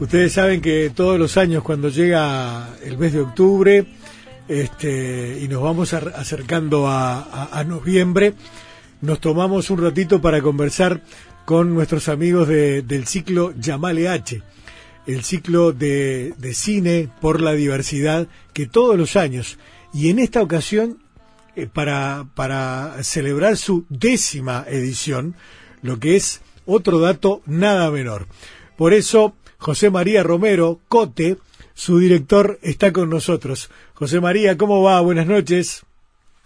Ustedes saben que todos los años cuando llega el mes de octubre este, y nos vamos acercando a, noviembre, nos tomamos un ratito para conversar con nuestros amigos del ciclo Llamale H, el ciclo de, cine por la diversidad que todos los años, y en esta ocasión, eh, para, para celebrar su décima edición, lo que es otro dato nada menor. Por eso José María Romero Cote, su director, está con nosotros. José María, ¿cómo va? Buenas noches.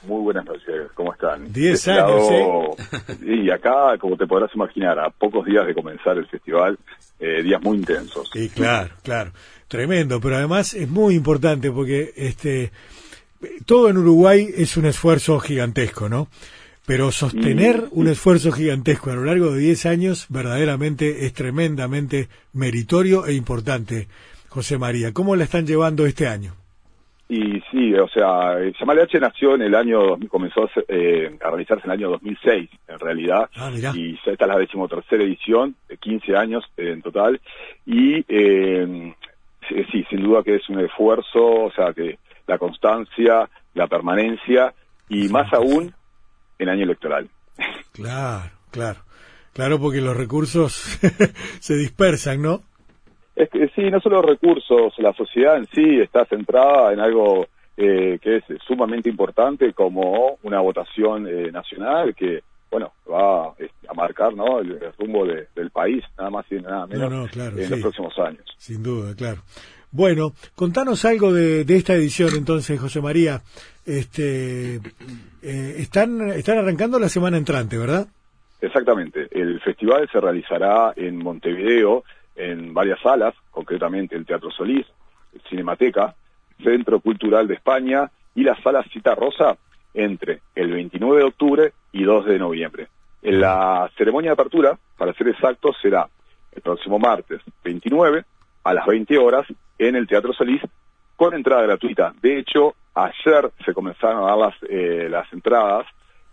Muy buenas noches, ¿cómo están? Diez este años, ¿eh? Y acá, como te podrás imaginar, a pocos días de comenzar el festival, eh, días muy intensos. Sí, claro, claro. Tremendo, pero además es muy importante porque este todo en Uruguay es un esfuerzo gigantesco, ¿no? Pero sostener un esfuerzo gigantesco a lo largo de 10 años verdaderamente es tremendamente meritorio e importante. José María, ¿cómo la están llevando este año? Y sí, o sea, Yamal H nació en el año, comenzó eh, a realizarse en el año 2006, en realidad. Ah, y esta es la decimotercera edición, de 15 años en total. Y eh, sí, sin duda que es un esfuerzo, o sea, que la constancia, la permanencia y más aún en año electoral. Claro, claro. Claro, porque los recursos se dispersan, ¿no? Es que sí, no solo recursos, la sociedad en sí está centrada en algo eh, que es sumamente importante como una votación eh, nacional que, bueno, va a marcar ¿no? el, rumbo del país, nada más y nada menos, en los próximos años. Sin duda, claro. Bueno, contanos algo de, esta edición entonces, José María. Este, eh, están, están arrancando la semana entrante, ¿verdad? Exactamente. El festival se realizará en Montevideo, en varias salas, concretamente el Teatro Solís, Cinemateca, Centro Cultural de España y la Sala Cita Rosa entre el 29 de octubre y 2 de noviembre. En la ceremonia de apertura, para ser exacto, será el próximo martes 29 a las 20 horas en el Teatro Solís con entrada gratuita. De hecho, ayer se comenzaron a dar las, eh, las entradas,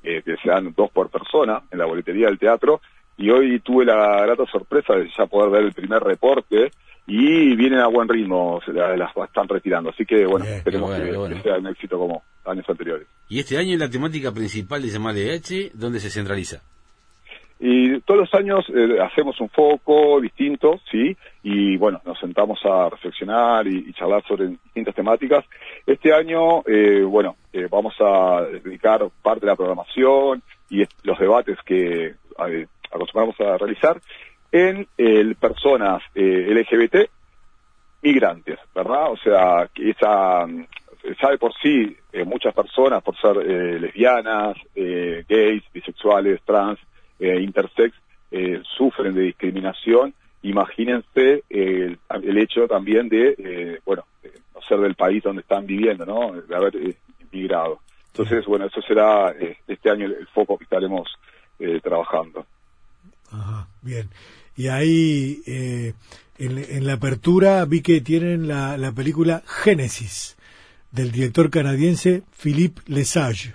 eh, que sean dos por persona, en la boletería del teatro, y hoy tuve la grata sorpresa de ya poder ver el primer reporte, y vienen a buen ritmo, se las están retirando. Así que, bueno, esperemos que, sea un éxito como años anteriores. ¿Y este año la temática principal de Llamar de H, dónde se centraliza? Y todos los años eh, hacemos un foco distinto, ¿sí? Y bueno, nos sentamos a reflexionar y, charlar sobre distintas temáticas. Este año, eh, bueno, eh, vamos a dedicar parte de la programación y los debates que acostumbramos a realizar en el personas LGBT migrantes, ¿verdad? O sea, que esa sabe por sí muchas personas por ser lesbianas, gays, bisexuales, trans, eh, intersex eh, sufren de discriminación, imagínense el, hecho también de, eh, bueno, no ser del país donde están viviendo, ¿no? De haber emigrado. Entonces, bueno, eso será este año el, foco que estaremos trabajando. Ajá, bien. Y ahí, en, la apertura, vi que tienen la, la película Génesis, del director canadiense Philippe Lesage.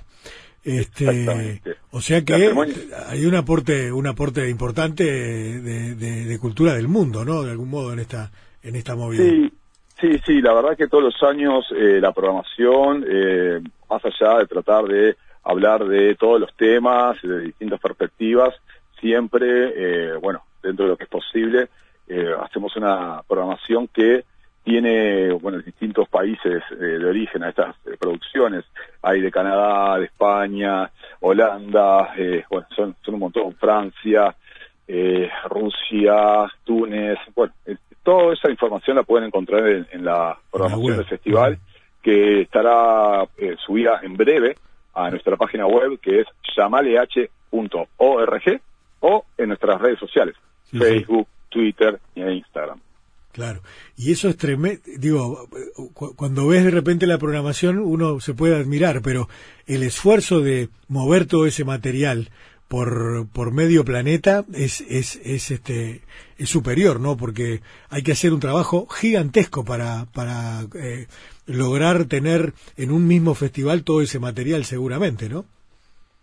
Este, o sea que hay un aporte, un aporte importante de, cultura del mundo, ¿no? De algún modo en esta, en esta movida. Sí, sí, sí. La verdad que todos los años eh, la programación, eh, más allá de tratar de hablar de todos los temas, de distintas perspectivas, siempre, eh, bueno, dentro de lo que es posible, hacemos una programación que tiene bueno distintos países eh, de origen a estas eh, producciones. Hay de Canadá de España Holanda eh, bueno son, son un montón. Francia Rusia Túnez. Bueno toda esa información la pueden encontrar en, la programación del festival que estará subida en breve a nuestra página web que es llamaleh.org o en nuestras redes sociales Facebook Twitter e Instagram Claro, y eso es tremendo, digo, cuando ves de repente la programación uno se puede admirar, pero el esfuerzo de mover todo ese material por, por medio planeta es, es, es, este, es superior, ¿no? Porque hay que hacer un trabajo gigantesco para, para eh, lograr tener en un mismo festival todo ese material seguramente, ¿no?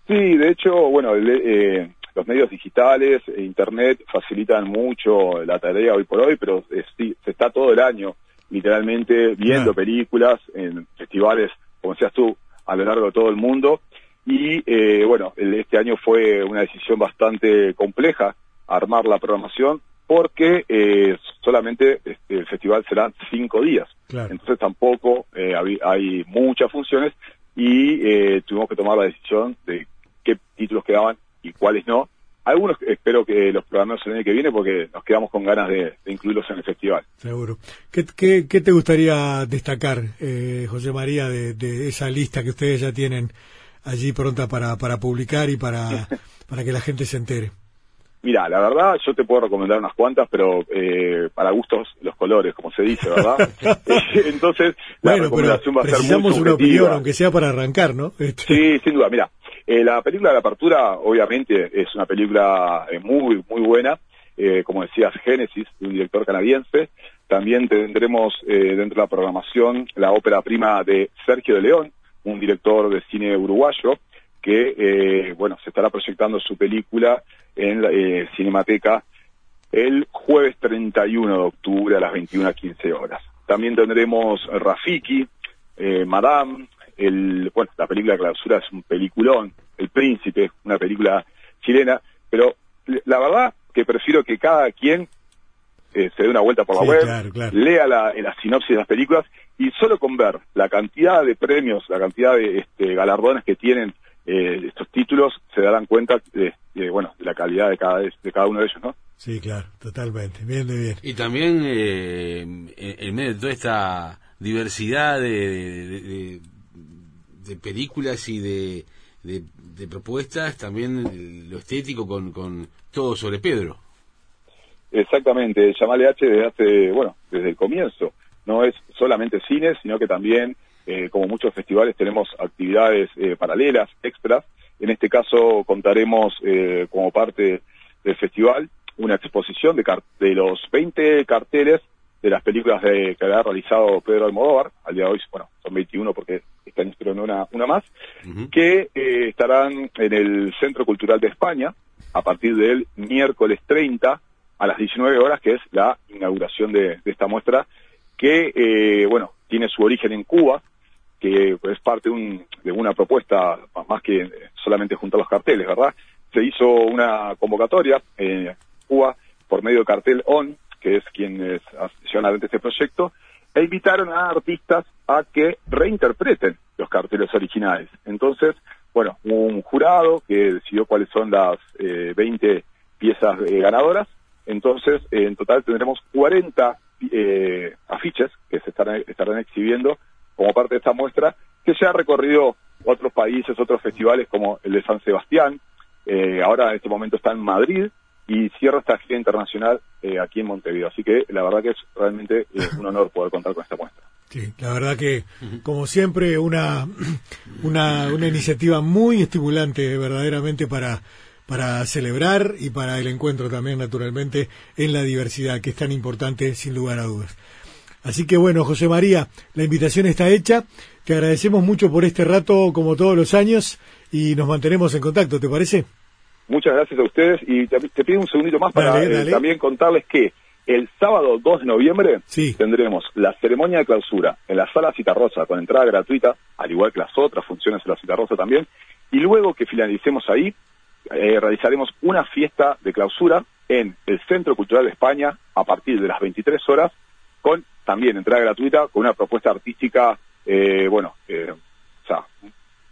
Sí, de hecho, bueno, eh, los medios digitales, e Internet facilitan mucho la tarea hoy por hoy, pero se está todo el año literalmente viendo películas en festivales, como decías tú, a lo largo de todo el mundo. Y eh, bueno, este año fue una decisión bastante compleja armar la programación porque eh, solamente este, el festival será cinco días. Entonces tampoco eh, hay, muchas funciones y eh, tuvimos que tomar la decisión de qué títulos quedaban y cuáles no. Algunos espero que los programemos el año que viene porque nos quedamos con ganas de, incluirlos en el festival. Seguro. ¿Qué, qué, te gustaría destacar, José María, de, de, esa lista que ustedes ya tienen allí pronta para, para publicar y para, para que la gente se entere? Mira, la verdad, yo te puedo recomendar unas cuantas, pero eh, para gustos los colores, como se dice, ¿verdad? Entonces, la recomendación va a ser muy una opinión, aunque sea para arrancar, ¿no? Este... Sí, sin duda. Mira, eh, la película de apertura, obviamente, es una película eh, muy, muy buena. Eh, como decías, Génesis, de un director canadiense. También tendremos dentro de la programación la ópera prima de Sergio de León, un director de cine uruguayo, que, bueno, se estará proyectando su película en la eh, Cinemateca el jueves 31 de octubre a las 21.15 horas. También tendremos Rafiki, eh, Madame, el, bueno, la película de clausura es un peliculón, El Príncipe, una película chilena, pero la verdad que prefiero que cada quien eh, se dé una vuelta por la web, lea la, la, sinopsis de las películas y solo con ver la cantidad de premios, la cantidad de este, galardones que tienen eh, estos títulos se darán cuenta de, bueno de la calidad de cada de cada uno de ellos no sí claro totalmente. Bien de bien. Y también eh, en medio de toda esta diversidad de, de, películas y de, de, propuestas también lo estético con, con todo sobre Pedro exactamente Llamale H desde hace bueno desde el comienzo no es solamente cine sino que también eh, como muchos festivales tenemos actividades eh, paralelas, extras. En este caso contaremos eh, como parte del festival una exposición de, de los 20 carteles de las películas de, que ha realizado Pedro Almodóvar, al día de hoy, bueno, son 21 porque están esperando una, una más, que estarán en el Centro Cultural de España a partir del miércoles 30 a las 19 horas, que es la inauguración de, de esta muestra, que, bueno, tiene su origen en Cuba, que es parte de una propuesta más que solamente juntar los carteles, ¿verdad? Se hizo una convocatoria en Cuba por medio de cartel ON, que es quienes llevan adelante este proyecto, e invitaron a artistas a que reinterpreten los carteles originales. Entonces, bueno, un jurado que decidió cuáles son las 20 eh, piezas eh, ganadoras. Entonces, en total tendremos 40 eh, afiches que se estarán, estarán exhibiendo como parte de esta muestra, que ya ha recorrido otros países, otros festivales como el de San Sebastián, eh, ahora en este momento está en Madrid y cierra esta gira internacional eh, aquí en Montevideo. Así que la verdad que es realmente eh, un honor poder contar con esta muestra. Sí, la verdad que, como siempre, una, una, una iniciativa muy estimulante verdaderamente para, para celebrar y para el encuentro también, naturalmente, en la diversidad, que es tan importante sin lugar a dudas. Así que bueno, José María, la invitación está hecha. Te agradecemos mucho por este rato, como todos los años, y nos mantenemos en contacto, ¿te parece? Muchas gracias a ustedes. Y te, pido un segundito más para eh, también contarles que el sábado 2 de noviembre tendremos la ceremonia de clausura en la sala Citarrosa con entrada gratuita, al igual que las otras funciones en la Citarrosa también, y luego que finalicemos ahí, eh, realizaremos una fiesta de clausura en el Centro Cultural de España a partir de las 23 horas con también entrada gratuita, con una propuesta artística, eh, bueno, eh, o sea,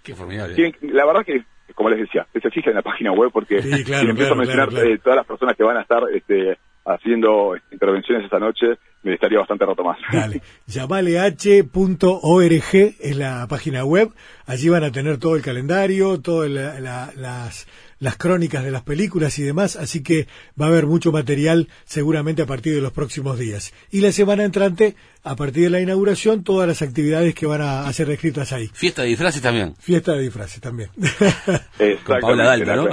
Qué formidable. la verdad que, como les decía, que se en la página web porque si empiezo a mencionar eh, todas las personas que van a estar este, haciendo intervenciones esa noche, me estaría bastante roto más. Dale, llamaleh.org es la página web, allí van a tener todo el calendario, todas las, las crónicas de las películas y demás, así que va a haber mucho material seguramente a partir de los próximos días. Y la semana entrante, a partir de la inauguración, todas las actividades que van a, ser descritas ahí. Fiesta de disfraces también. Fiesta de disfraces también. Exactamente, ¿no?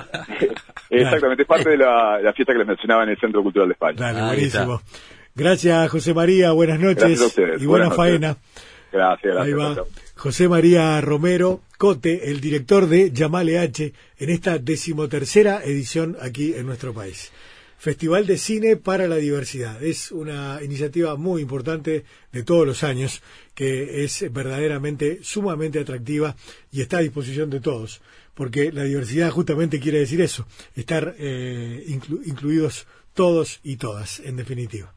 Exactamente, es parte de la, fiesta que les mencionaba en el Centro Cultural de España. Dale, buenísimo. Gracias, José María, buenas noches y buena faena. Gracias, Ahí va. José María Romero Cote, el director de Llamale H, en esta decimotercera edición aquí en nuestro país. Festival de Cine para la Diversidad. Es una iniciativa muy importante de todos los años que es verdaderamente sumamente atractiva y está a disposición de todos, porque la diversidad justamente quiere decir eso, estar eh, inclu- incluidos todos y todas, en definitiva.